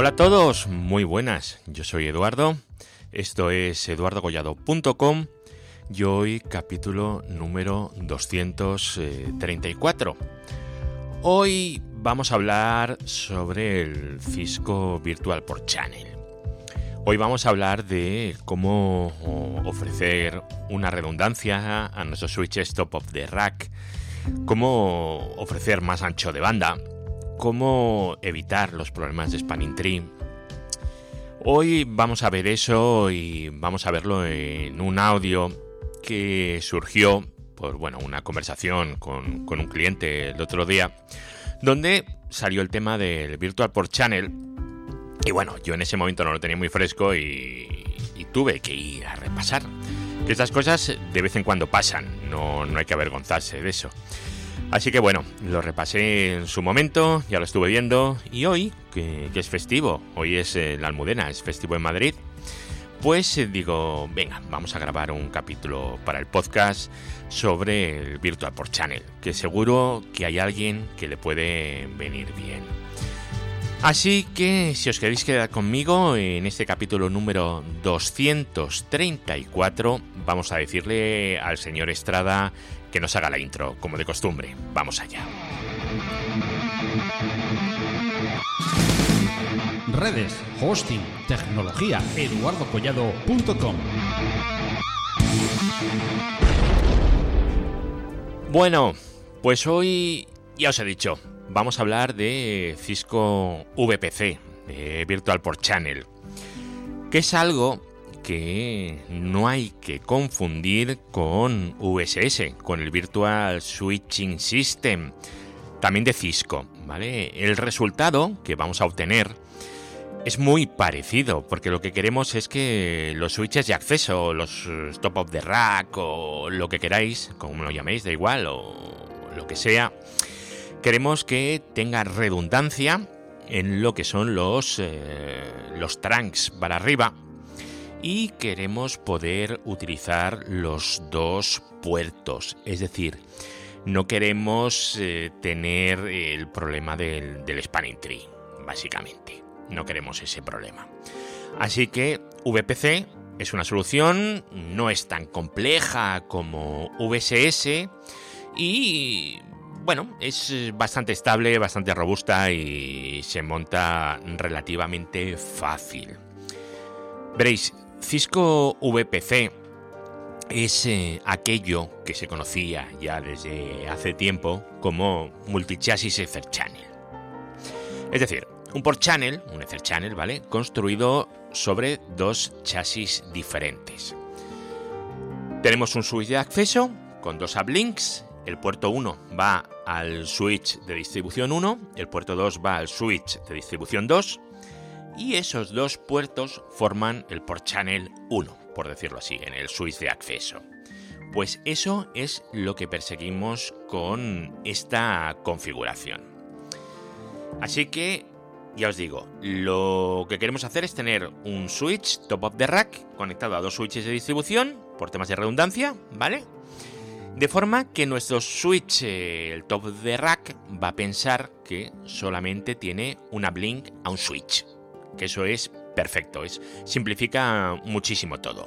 Hola a todos, muy buenas. Yo soy Eduardo. Esto es eduardogollado.com y hoy capítulo número 234. Hoy vamos a hablar sobre el Cisco Virtual por Channel. Hoy vamos a hablar de cómo ofrecer una redundancia a nuestros switches top of the rack, cómo ofrecer más ancho de banda, cómo evitar los problemas de spanning tree. Hoy vamos a ver eso y vamos a verlo en un audio que surgió por bueno, una conversación con, con un cliente el otro día, donde salió el tema del Virtual Port Channel y bueno, yo en ese momento no lo tenía muy fresco y, tuve que ir a repasar. Que estas cosas de vez en cuando pasan, no, no hay que avergonzarse de eso. Así que bueno, lo repasé en su momento, ya lo estuve viendo y hoy, que, es festivo, hoy es eh, la Almudena, es festivo en Madrid, pues eh, digo, venga, vamos a grabar un capítulo para el podcast sobre el Virtual Port Channel, que seguro que hay alguien que le puede venir bien. Así que si os queréis quedar conmigo en este capítulo número 234, vamos a decirle al señor Estrada que nos haga la intro, como de costumbre. Vamos allá. Redes, hosting, tecnología, eduardocollado.com. Bueno, pues hoy ya os he dicho, vamos a hablar de Cisco VPC, Virtual Port Channel, que es algo que no hay que confundir con VSS, con el Virtual Switching System, también de Cisco, ¿vale? El resultado que vamos a obtener es muy parecido, porque lo que queremos es que los switches de acceso, los stop of the rack o lo que queráis, como lo llaméis, da igual, o lo que sea, Queremos que tenga redundancia en lo que son los, eh, los trunks para arriba y queremos poder utilizar los dos puertos, es decir, no queremos eh, tener el problema del, del spanning tree, básicamente. No queremos ese problema. Así que VPC es una solución, no es tan compleja como VSS y bueno, es bastante estable, bastante robusta y se monta relativamente fácil. Veréis, Cisco VPC es eh, aquello que se conocía ya desde hace tiempo como Multichassis Ether Channel. Es decir, un port channel, un Ether Channel, ¿vale? Construido sobre dos chasis diferentes. Tenemos un switch de acceso con dos uplinks el puerto 1 va al switch de distribución 1, el puerto 2 va al switch de distribución 2 y esos dos puertos forman el port channel 1, por decirlo así, en el switch de acceso. Pues eso es lo que perseguimos con esta configuración. Así que, ya os digo, lo que queremos hacer es tener un switch top of the rack conectado a dos switches de distribución, por temas de redundancia, ¿vale? De forma que nuestro switch, eh, el top de rack, va a pensar que solamente tiene una blink a un switch. Que eso es perfecto, es, simplifica muchísimo todo.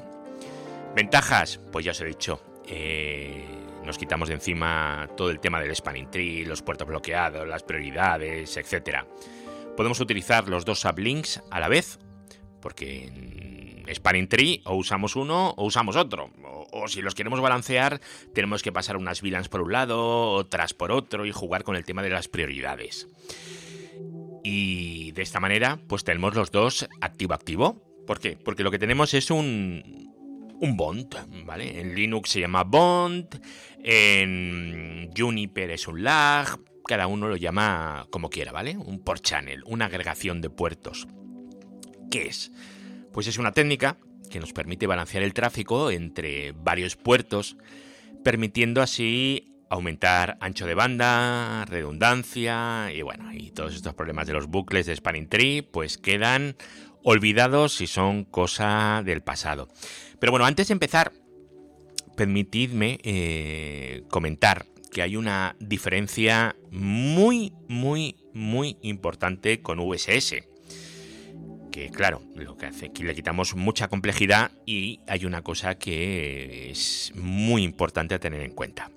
Ventajas, pues ya os he dicho. Eh, nos quitamos de encima todo el tema del spanning tree, los puertos bloqueados, las prioridades, etc. Podemos utilizar los dos sublinks a la vez, porque en spanning tree o usamos uno o usamos otro, o si los queremos balancear, tenemos que pasar unas VLANs por un lado, otras por otro y jugar con el tema de las prioridades. Y de esta manera, pues tenemos los dos activo-activo. ¿Por qué? Porque lo que tenemos es un, un bond, ¿vale? En Linux se llama bond, en Juniper es un lag, cada uno lo llama como quiera, ¿vale? Un port channel, una agregación de puertos. ¿Qué es? Pues es una técnica que nos permite balancear el tráfico entre varios puertos, permitiendo así aumentar ancho de banda, redundancia y bueno, y todos estos problemas de los bucles de Spanning Tree pues quedan olvidados y son cosa del pasado. Pero bueno, antes de empezar, permitidme eh, comentar que hay una diferencia muy, muy, muy importante con VSS. porque claro, lo que hace que le quitamos mucha complejidad y hay una cosa que es muy importante a tener en cuenta.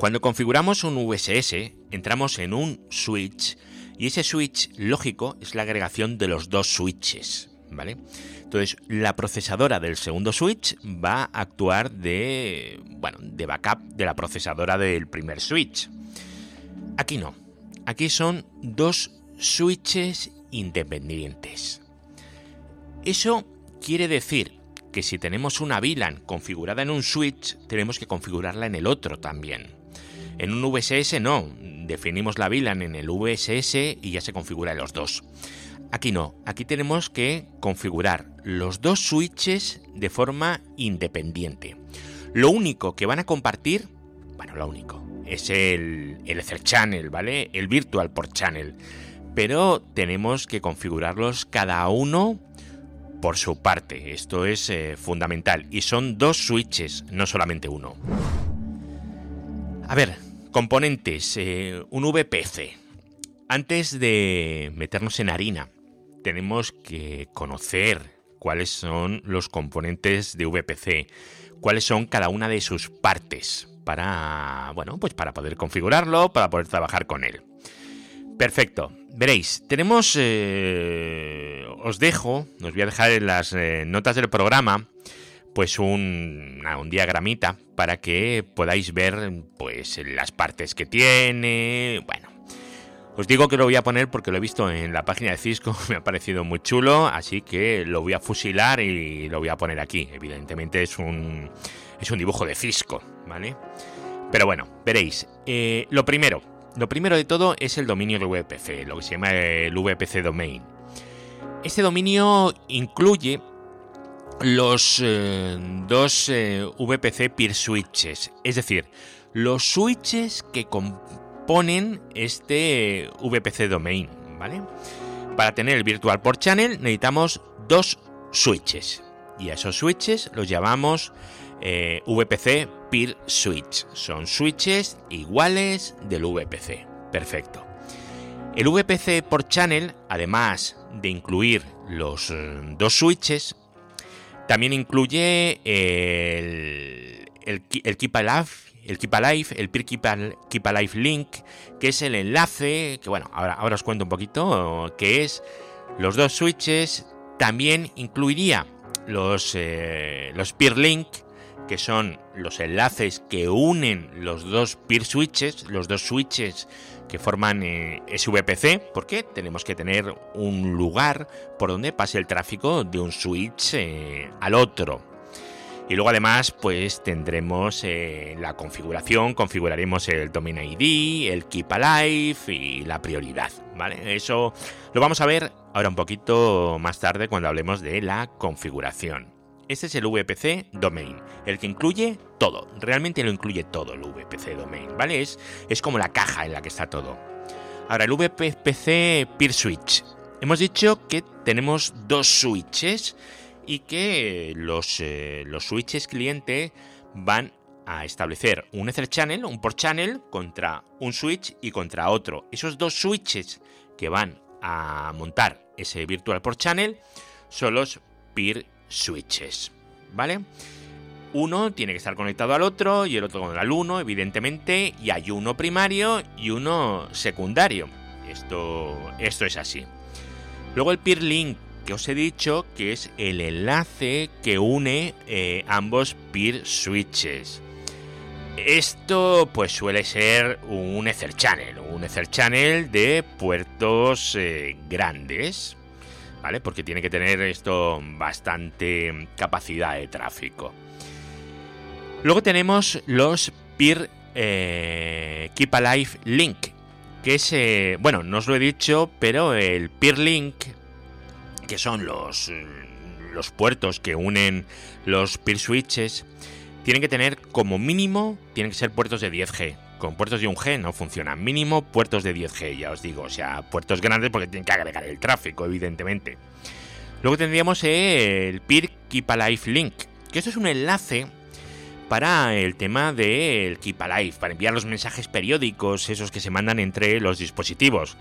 Cuando configuramos un VSS, entramos en un switch y ese switch lógico es la agregación de los dos switches, ¿vale? Entonces, la procesadora del segundo switch va a actuar de, bueno, de backup de la procesadora del primer switch. Aquí no. Aquí son dos switches independientes. Eso quiere decir que si tenemos una VLAN configurada en un switch, tenemos que configurarla en el otro también. En un VSS no, definimos la VLAN en el VSS y ya se configura en los dos. Aquí no, aquí tenemos que configurar los dos switches de forma independiente. Lo único que van a compartir, bueno, lo único, es el, el Ether Channel, ¿vale? El Virtual Port Channel. Pero tenemos que configurarlos cada uno por su parte. Esto es eh, fundamental. Y son dos switches, no solamente uno. A ver, componentes. Eh, un VPC. Antes de meternos en harina, tenemos que conocer cuáles son los componentes de VPC, cuáles son cada una de sus partes para, bueno, pues para poder configurarlo, para poder trabajar con él. Perfecto. Veréis, tenemos, eh, os dejo, os voy a dejar en las eh, notas del programa, pues un, un, diagramita para que podáis ver, pues las partes que tiene, bueno, os digo que lo voy a poner porque lo he visto en la página de Cisco, me ha parecido muy chulo, así que lo voy a fusilar y lo voy a poner aquí. Evidentemente es un, es un dibujo de Cisco, ¿vale? Pero bueno, veréis. Eh, lo primero, lo primero de todo es el dominio de VPC, lo que se llama el VPC Domain. Este dominio incluye los eh, dos eh, VPC peer switches, es decir, los switches que, ponen este VPC domain, ¿vale? Para tener el Virtual Port Channel necesitamos dos switches y a esos switches los llamamos eh, VPC Peer Switch. Son switches iguales del VPC. Perfecto. El VPC Port Channel, además de incluir los eh, dos switches, también incluye el, el, el Keep Alive el Peer Keep, Alive Link, que es el enlace, que bueno, ahora, ahora os cuento un poquito, que es los dos switches, también incluiría los, eh, los Peer Link, que son los enlaces que unen los dos peer switches, los dos switches que forman eh, SVPC, porque tenemos que tener un lugar por donde pase el tráfico de un switch eh, al otro. Y luego además pues tendremos eh, la configuración, configuraremos el Domain ID, el Keep Alive y la prioridad, ¿vale? Eso lo vamos a ver ahora un poquito más tarde cuando hablemos de la configuración. Este es el VPC Domain, el que incluye todo, realmente lo incluye todo el VPC Domain, ¿vale? Es, es como la caja en la que está todo. Ahora, el VPC Peer Switch. Hemos dicho que tenemos dos switches y que los, eh, los switches cliente van a establecer un Ether Channel, un port channel, contra un switch y contra otro. Esos dos switches que van a montar ese Virtual Port Channel son los peer switches, ¿vale? Uno tiene que estar conectado al otro y el otro con el uno, evidentemente, y hay uno primario y uno secundario. Esto, esto es así. Luego el peer link os he dicho que es el enlace que une eh, ambos peer switches. Esto pues suele ser un Ether Channel, un Ether Channel de puertos eh, grandes, ¿vale? Porque tiene que tener esto bastante capacidad de tráfico. Luego tenemos los Peer eh, Keep Alive Link, que es, bueno, no os lo he dicho, pero el Peer Link que son los, eh, los puertos que unen los peer switches, tienen que tener como mínimo, tienen que ser puertos de 10G. Con puertos de 1G no funciona. Mínimo puertos de 10G, ya os digo. O sea, puertos grandes porque tienen que agregar el tráfico, evidentemente. Luego tendríamos el Peer Keep Alive Link, que esto es un enlace para el tema del Keep Alive, para enviar los mensajes periódicos, esos que se mandan entre los dispositivos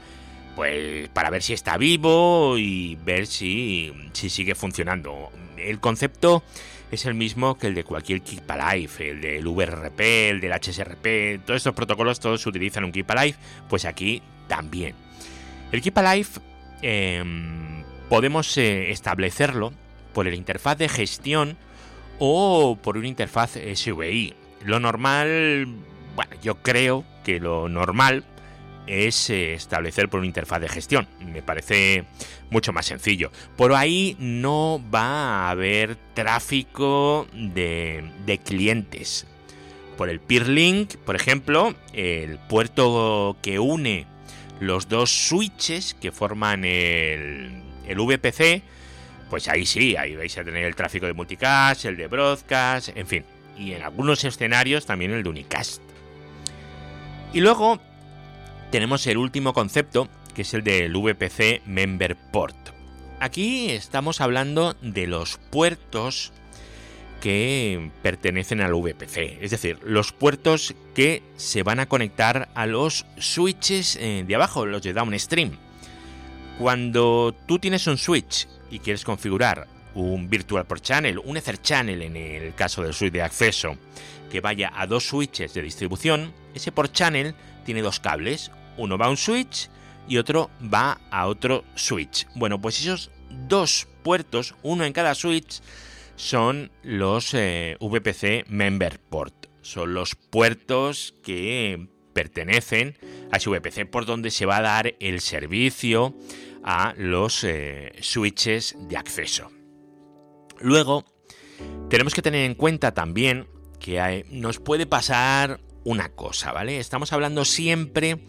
pues para ver si está vivo y ver si, si sigue funcionando. El concepto es el mismo que el de cualquier Keep Alive, el del VRP, el del HSRP, todos estos protocolos todos utilizan un Keep Alive, pues aquí también. El Keep Alive em, podemos eh, establecerlo por el interfaz de gestión o por una interfaz SVI. Lo normal, bueno, yo creo que lo normal es eh, establecer por una interfaz de gestión. Me parece mucho más sencillo. Por ahí no va a haber tráfico de, clientes. Por el Peerlink, por ejemplo, el puerto que une los dos switches que forman el, el VPC, pues ahí sí, ahí vais a tener el tráfico de multicast, el de broadcast, en fin. Y en algunos escenarios también el de unicast. Y luego tenemos el último concepto, que es el del VPC Member Port. Aquí estamos hablando de los puertos que pertenecen al VPC, es decir, los puertos que se van a conectar a los switches eh, de abajo, los de downstream. Cuando tú tienes un switch y quieres configurar un Virtual Port Channel, un Ether Channel en el caso del switch de acceso, que vaya a dos switches de distribución, ese Port Channel tiene dos cables, uno va a un switch y otro va a otro switch. Bueno, pues esos dos puertos, uno en cada switch, son los eh, VPC Member Port. Son los puertos que pertenecen a ese VPC por donde se va a dar el servicio a los eh, switches de acceso. Luego, tenemos que tener en cuenta también que nos puede pasar una cosa, ¿vale? Estamos hablando siempre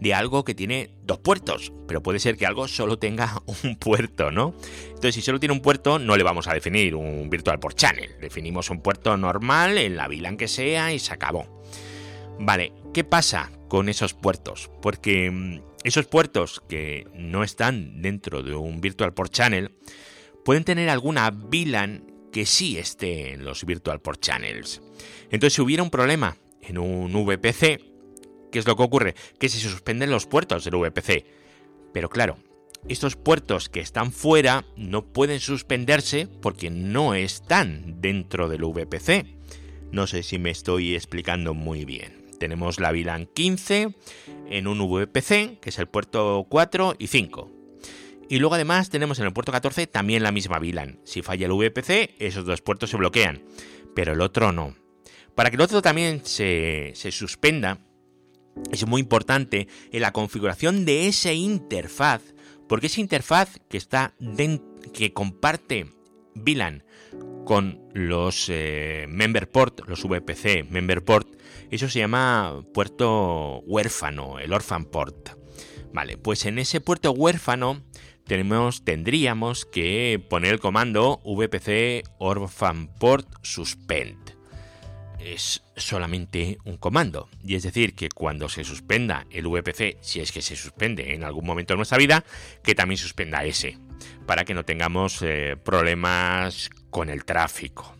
de algo que tiene dos puertos, pero puede ser que algo solo tenga un puerto, ¿no? Entonces, si solo tiene un puerto, no le vamos a definir un Virtual Port Channel. Definimos un puerto normal en la VLAN que sea y se acabó. Vale, ¿qué pasa con esos puertos? Porque mm, esos puertos que no están dentro de un Virtual Port Channel pueden tener alguna VLAN que sí esté en los Virtual Port Channels. Entonces, si hubiera un problema en un VPC, ¿qué es lo que ocurre? Que se suspenden los puertos del VPC. Pero claro, estos puertos que están fuera no pueden suspenderse porque no están dentro del VPC. No sé si me estoy explicando muy bien. Tenemos la VLAN 15 en un VPC, que es el puerto 4 y 5. Y luego además tenemos en el puerto 14 también la misma VLAN. Si falla el VPC, esos dos puertos se bloquean, pero el otro no. Para que el otro también se, suspenda, es muy importante en la configuración de esa interfaz, porque esa interfaz que está que comparte VLAN con los eh, member port, los VPC member port, eso se llama puerto huérfano, el orphan port. Vale, pues en ese puerto huérfano tenemos, tendríamos que poner el comando vpc orphan port suspend es solamente un comando. Y es decir, que cuando se suspenda el VPC, si es que se suspende en algún momento de nuestra vida, que también suspenda ese, para que no tengamos eh, problemas con el tráfico.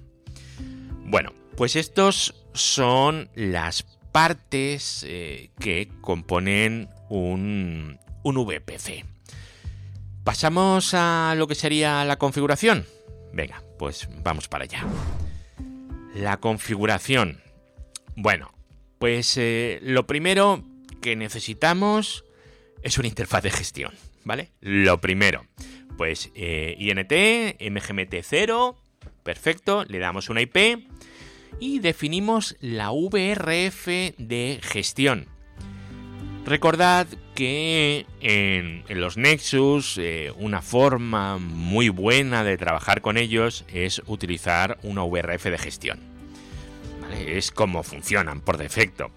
Bueno, pues estos son las partes eh, que componen un, un VPC. ¿Pasamos a lo que sería la configuración? Venga, pues vamos para allá. La configuración. Bueno, pues eh, lo primero que necesitamos es una interfaz de gestión, ¿vale? Lo primero, pues eh, INT, MGMT0, perfecto, le damos una IP y definimos la VRF de gestión. Recordad que en, los Nexus eh, una forma muy buena de trabajar con ellos es utilizar una VRF de gestión. Es como funcionan por defecto.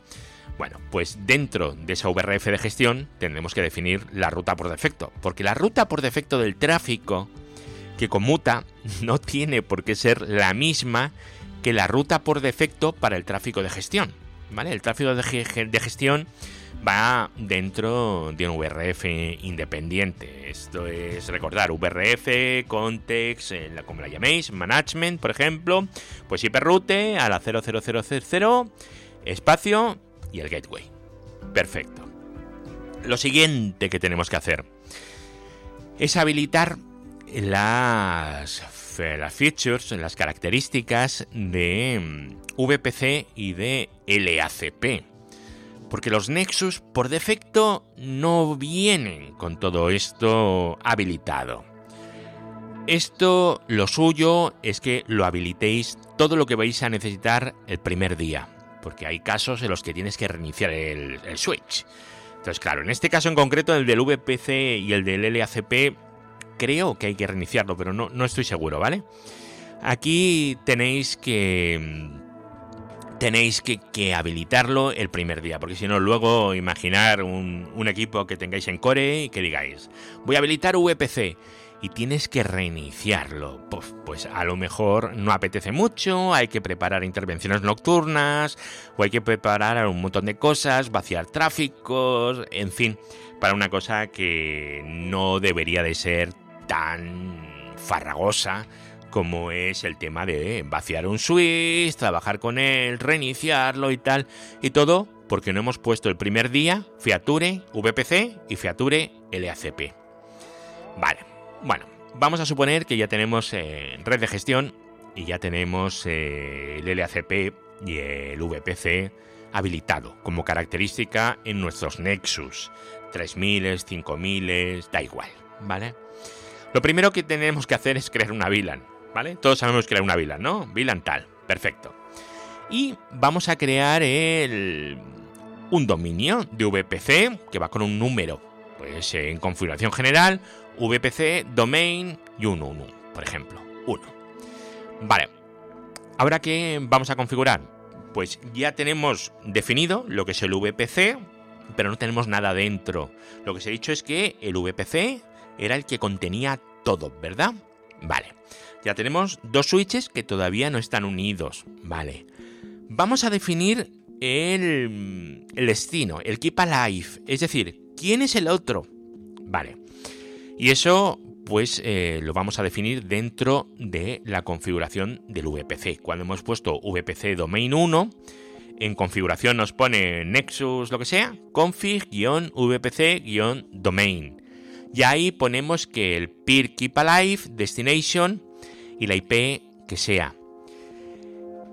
Bueno, pues dentro de esa VRF de gestión tendremos que definir la ruta por defecto, porque la ruta por defecto del tráfico que conmuta no tiene por qué ser la misma que la ruta por defecto para el tráfico de gestión. ¿Vale? El tráfico de, gestión va dentro de un VRF independiente. Esto es recordar VRF, context, como la llaméis, management, por ejemplo, pues hiperroute a la 00000 espacio y el gateway. Perfecto. lo siguiente que tenemos que hacer es habilitar las, las features, las características de mm, VPC y de LACP. Porque los Nexus por defecto no vienen con todo esto habilitado. Esto, lo suyo es que lo habilitéis todo lo que vais a necesitar el primer día, porque hay casos en los que tienes que reiniciar el switch. Entonces, claro, en este caso en concreto, el del VPC y el del LACP, creo que hay que reiniciarlo, pero no, no estoy seguro, ¿vale? Aquí tenéis que tenéis que, habilitarlo el primer día, porque si no, luego imaginar un, un, equipo que tengáis en Core y que digáis, voy a habilitar VPC y tienes que reiniciarlo. Pues, pues, a lo mejor no apetece mucho, hay que preparar intervenciones nocturnas, o hay que preparar un montón de cosas, vaciar tráficos, en fin, para una cosa que no debería de ser tan farragosa como es el tema de vaciar un switch, trabajar con él, reiniciarlo y tal, y todo porque no hemos puesto el primer día Feature VPC y Feature LACP. Vale, bueno, vamos a suponer que ya tenemos eh, red de gestión y ya tenemos eh, el LACP y el VPC habilitado como característica en nuestros Nexus. 3000, 5000, da igual, ¿vale? Lo primero que tenemos que hacer es crear una VLAN, ¿vale? Todos sabemos crear una VLAN, ¿no? VLAN tal, perfecto. Y vamos a crear el, un dominio de VPC que va con un número. Pues en configuración general VPC, domain y un 1, por ejemplo. 1. Vale. Ahora que vamos a configurar, pues ya tenemos definido lo que es el VPC, pero no tenemos nada dentro. Lo que se ha dicho es que el VPC era el que contenía todo, ¿verdad? Vale. Ya tenemos dos switches que todavía no están unidos. Vale. Vamos a definir el, destino, el keep alive. Es decir, ¿quién es el otro? Vale. Y eso pues eh, lo vamos a definir dentro de la configuración del VPC. Cuando hemos puesto VPC domain 1, en configuración nos pone Nexus lo que sea, config-vpc-domain. Y ahí ponemos que el peer keep alive, destination y la IP que sea.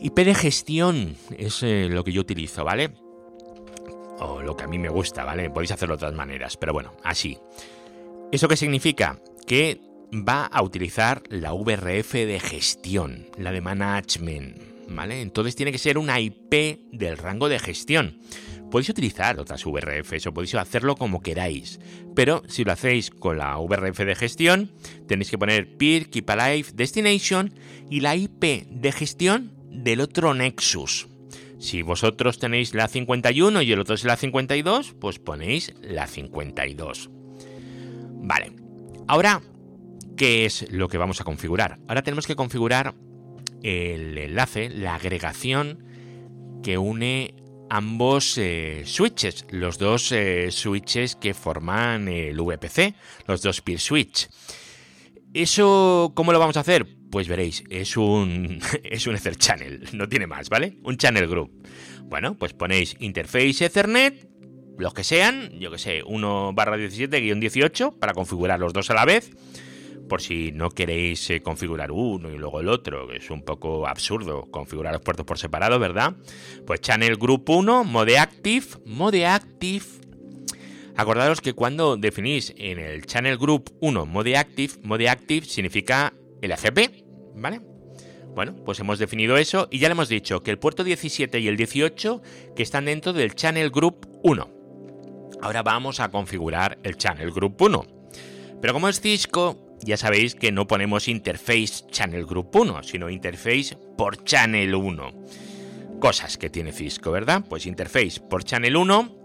IP de gestión es eh, lo que yo utilizo, ¿vale? O lo que a mí me gusta, ¿vale? Podéis hacerlo de otras maneras, pero bueno, así. ¿Eso qué significa? Que va a utilizar la VRF de gestión, la de management, ¿vale? Entonces tiene que ser una IP del rango de gestión. Podéis utilizar otras VRFs o podéis hacerlo como queráis, pero si lo hacéis con la VRF de gestión, tenéis que poner peer keep alive destination y la IP de gestión del otro Nexus. Si vosotros tenéis la 51 y el otro es la 52, pues ponéis la 52. Vale. Ahora, ¿qué es lo que vamos a configurar? Ahora tenemos que configurar el enlace, la agregación que une ambos eh, switches, los dos eh, switches que forman el VPC, los dos peer switch. ¿Eso cómo lo vamos a hacer? Pues veréis, es un, es un Ether Channel, no tiene más, ¿vale? Un channel group. Bueno, pues ponéis interface Ethernet los que sean, yo que sé, 1 barra 17-18 para configurar los dos a la vez. Por si no queréis eh, configurar uno y luego el otro, que es un poco absurdo configurar los puertos por separado, ¿verdad? Pues Channel Group 1, Mode Active, Mode Active. Acordaros que cuando definís en el Channel Group 1 Mode Active, Mode Active significa el ACP, ¿vale? Bueno, pues hemos definido eso y ya le hemos dicho que el puerto 17 y el 18 que están dentro del Channel Group 1. Ahora vamos a configurar el Channel Group 1. Pero como es Cisco, ya sabéis que no ponemos Interface Channel Group 1, sino Interface por Channel 1. Cosas que tiene Cisco, ¿verdad? Pues Interface por Channel 1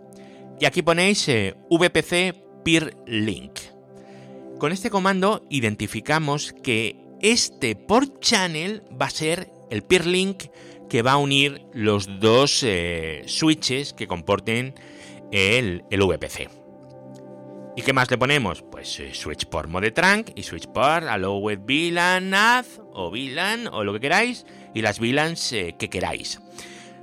y aquí ponéis eh, VPC Peer Link. Con este comando identificamos que este por channel va a ser el peer link que va a unir los dos eh, switches que comporten el, VPC. ¿Y qué más le ponemos? Pues eh, switch por mode trunk y switch por allowed VLAN add o VLAN o lo que queráis y las VLANs eh, que queráis.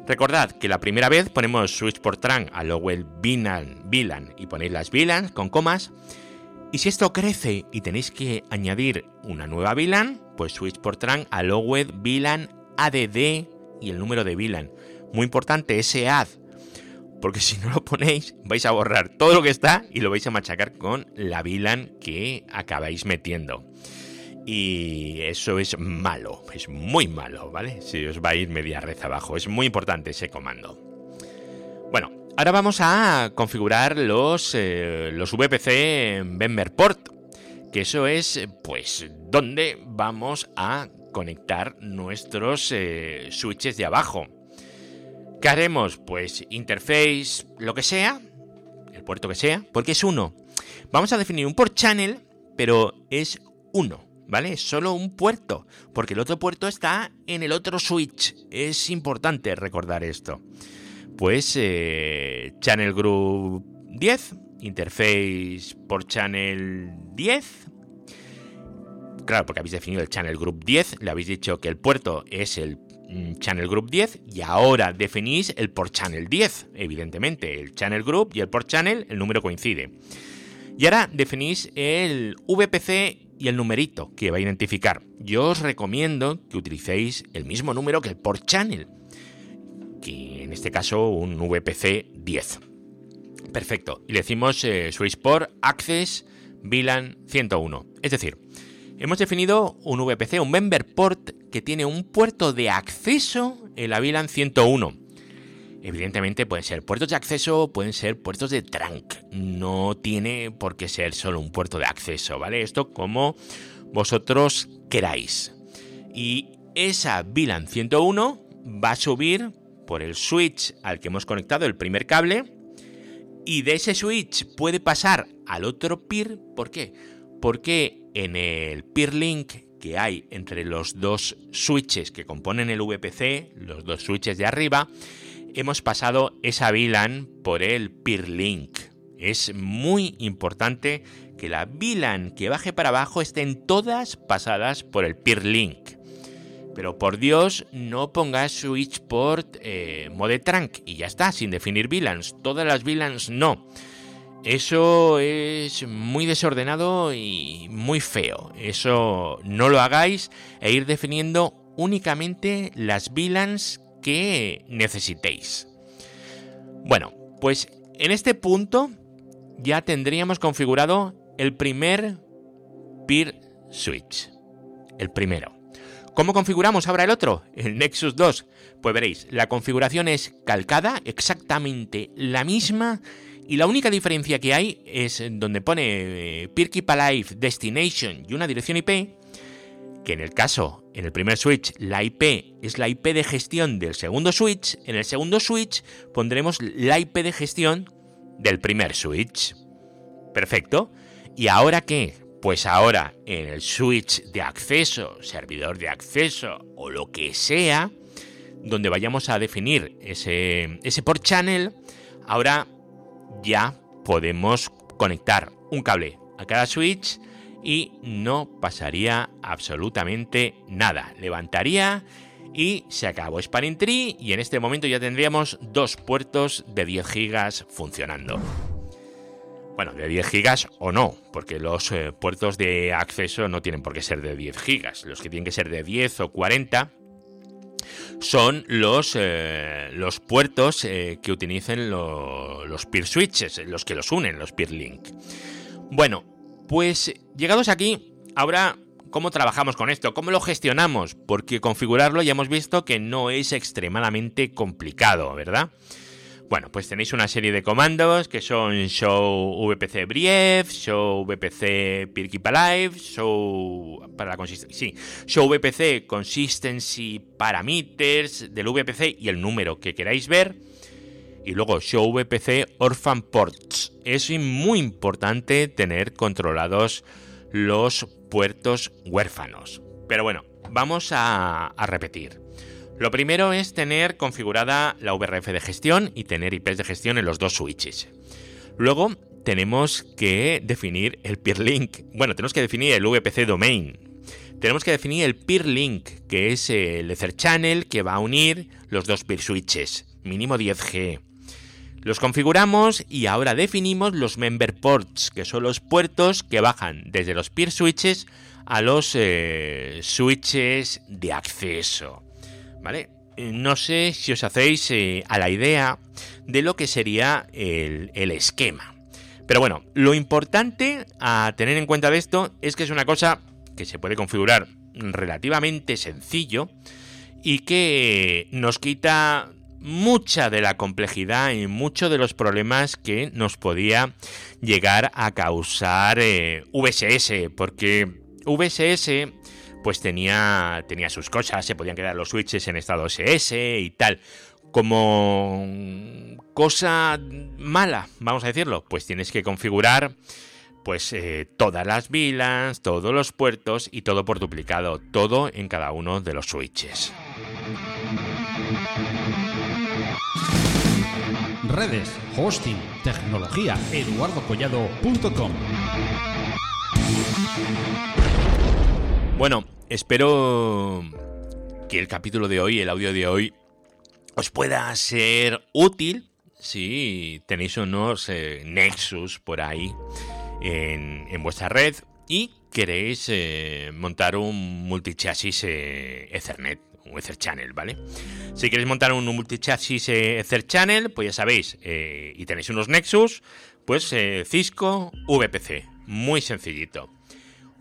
Recordad que la primera vez ponemos switch por tran a Lowell VLAN, VLAN y ponéis las VLANs con comas. Y si esto crece y tenéis que añadir una nueva VLAN, pues switch por tran a Lowell VLAN ADD y el número de VLAN. Muy importante ese add, porque si no lo ponéis vais a borrar todo lo que está y lo vais a machacar con la VLAN que acabáis metiendo. Y eso es malo, es muy malo, ¿vale? Si os va a ir media red abajo, es muy importante ese comando. Bueno, ahora vamos a configurar los, eh, los VPC que eso es, pues, donde vamos a conectar nuestros eh, switches de abajo. ¿Qué haremos? Pues interface, lo que sea, el puerto que sea, porque es uno. Vamos a definir un port channel, pero es uno. ¿vale? Solo un puerto, porque el otro puerto está en el otro switch. Es importante recordar esto. Pues eh, Channel Group 10, interface por Channel 10. Claro, porque habéis definido el Channel Group 10, le habéis dicho que el puerto es el Channel Group 10 y ahora definís el por Channel 10, evidentemente. El Channel Group y el por Channel, el número coincide. Y ahora definís el VPC y el numerito que va a identificar. Yo os recomiendo que utilicéis el mismo número que el port channel, que en este caso un VPC 10. Perfecto. Y le decimos eh, port Access VLAN 101. Es decir, hemos definido un VPC, un member port que tiene un puerto de acceso en la VLAN 101 Evidentemente pueden ser puertos de acceso, pueden ser puertos de trunk. No tiene por qué ser solo un puerto de acceso, ¿vale? Esto como vosotros queráis. Y esa VLAN 101 va a subir por el switch al que hemos conectado el primer cable y de ese switch puede pasar al otro peer. ¿Por qué? Porque en el peer link que hay entre los dos switches que componen el VPC, los dos switches de arriba, hemos pasado esa VLAN por el peer link. Es muy importante que la VLAN que baje para abajo estén todas pasadas por el peer link. Pero por Dios, no pongas switch port eh, mode trunk y ya está, sin definir VLANs. Todas las VLANs no. Eso es muy desordenado y muy feo. Eso no lo hagáis e ir definiendo únicamente las VLANs que necesitéis. Bueno, pues en este punto ya tendríamos configurado el primer peer switch. El primero. ¿Cómo configuramos ahora el otro? El Nexus 2. Pues veréis, la configuración es calcada, exactamente la misma, y la única diferencia que hay es donde pone eh, Keep Alive Destination y una dirección IP, que en el caso, en el primer switch, la IP es la IP de gestión del segundo switch, en el segundo switch pondremos la IP de gestión del primer switch. Perfecto. ¿Y ahora qué? Pues ahora en el switch de acceso, servidor de acceso o lo que sea, donde vayamos a definir ese, ese port channel, ahora ya podemos conectar un cable a cada switch y no pasaría absolutamente nada. Levantaría y se acabó Spanning Tree y en este momento ya tendríamos dos puertos de 10 gigas funcionando. Bueno, de 10 gigas o no, porque los eh, puertos de acceso no tienen por qué ser de 10 gigas. Los que tienen que ser de 10 o 40 son los, eh, los puertos eh, que utilicen los peer switches, los que los unen, los peer link. Bueno, pues llegados aquí, ahora, ¿cómo trabajamos con esto? ¿Cómo lo gestionamos? Porque configurarlo ya hemos visto que no es extremadamente complicado, ¿verdad? Bueno, pues tenéis una serie de comandos que son show vpc brief, show vpc keep alive, show para la consistencia, sí, show vpc consistency parameters del vpc y el número que queráis ver y luego Show VPC Orphan Ports. Es muy importante tener controlados los puertos huérfanos. Pero bueno, vamos a, repetir. Lo primero es tener configurada la VRF de gestión y tener IPs de gestión en los dos switches. Luego tenemos que definir el peer link. Bueno, tenemos que definir el VPC domain. tenemos que definir el peer link, que es el Ether Channel que va a unir los dos peer switches, mínimo 10G. Los configuramos y ahora definimos los member ports, que son los puertos que bajan desde los peer switches a los eh, switches de acceso. ¿Vale? Eh, no sé si os hacéis eh, a la idea de lo que sería el, el esquema. Pero bueno, lo importante a tener en cuenta de esto es que es una cosa que se puede configurar relativamente sencillo y que nos quita mucha de la complejidad y muchos de los problemas que nos podía llegar a causar VSS, porque VSS pues tenía, tenía sus cosas, se podían quedar los switches en estado SS y tal. Como cosa mala, vamos a decirlo, pues tienes que configurar pues eh, todas las vilas, todos los puertos y todo por duplicado, todo en cada uno de los switches. Redes, hosting, tecnología, eduardocollado.com. Bueno, espero que el capítulo de hoy, el audio de hoy, os pueda ser útil si tenéis unos eh, Nexus por ahí en, vuestra red y queréis eh, montar un multichasis eh, Ethernet, un Ether Channel, ¿vale? Si queréis montar un multichasis Ether Channel, pues ya sabéis, y tenéis unos Nexus, pues Cisco VPC, muy sencillito.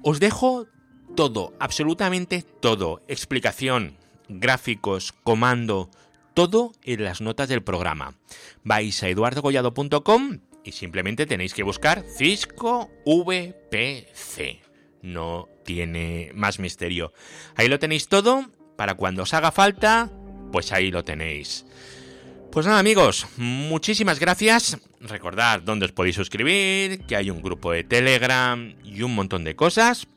Os dejo todo, absolutamente todo, explicación, gráficos, comando, todo en las notas del programa. Vais a eduardogollado.com y simplemente tenéis que buscar Cisco VPC. No tiene más misterio. Ahí lo tenéis todo. Para cuando os haga falta, pues ahí lo tenéis. Pues nada amigos, muchísimas gracias. Recordad dónde os podéis suscribir, que hay un grupo de Telegram y un montón de cosas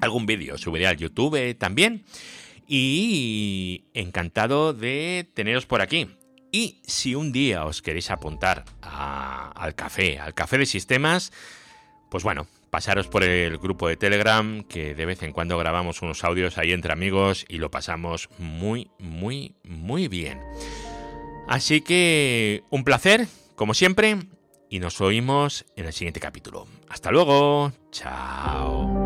algún vídeo subiré al YouTube también. Y encantado de teneros por aquí. Y si un día os queréis apuntar al café, al café de sistemas, pues bueno, pasaros por el grupo de Telegram, que de vez en cuando grabamos unos audios ahí entre amigos y lo pasamos muy, muy, muy bien. Así que un placer, como siempre, y nos oímos en el siguiente capítulo. Hasta luego, chao.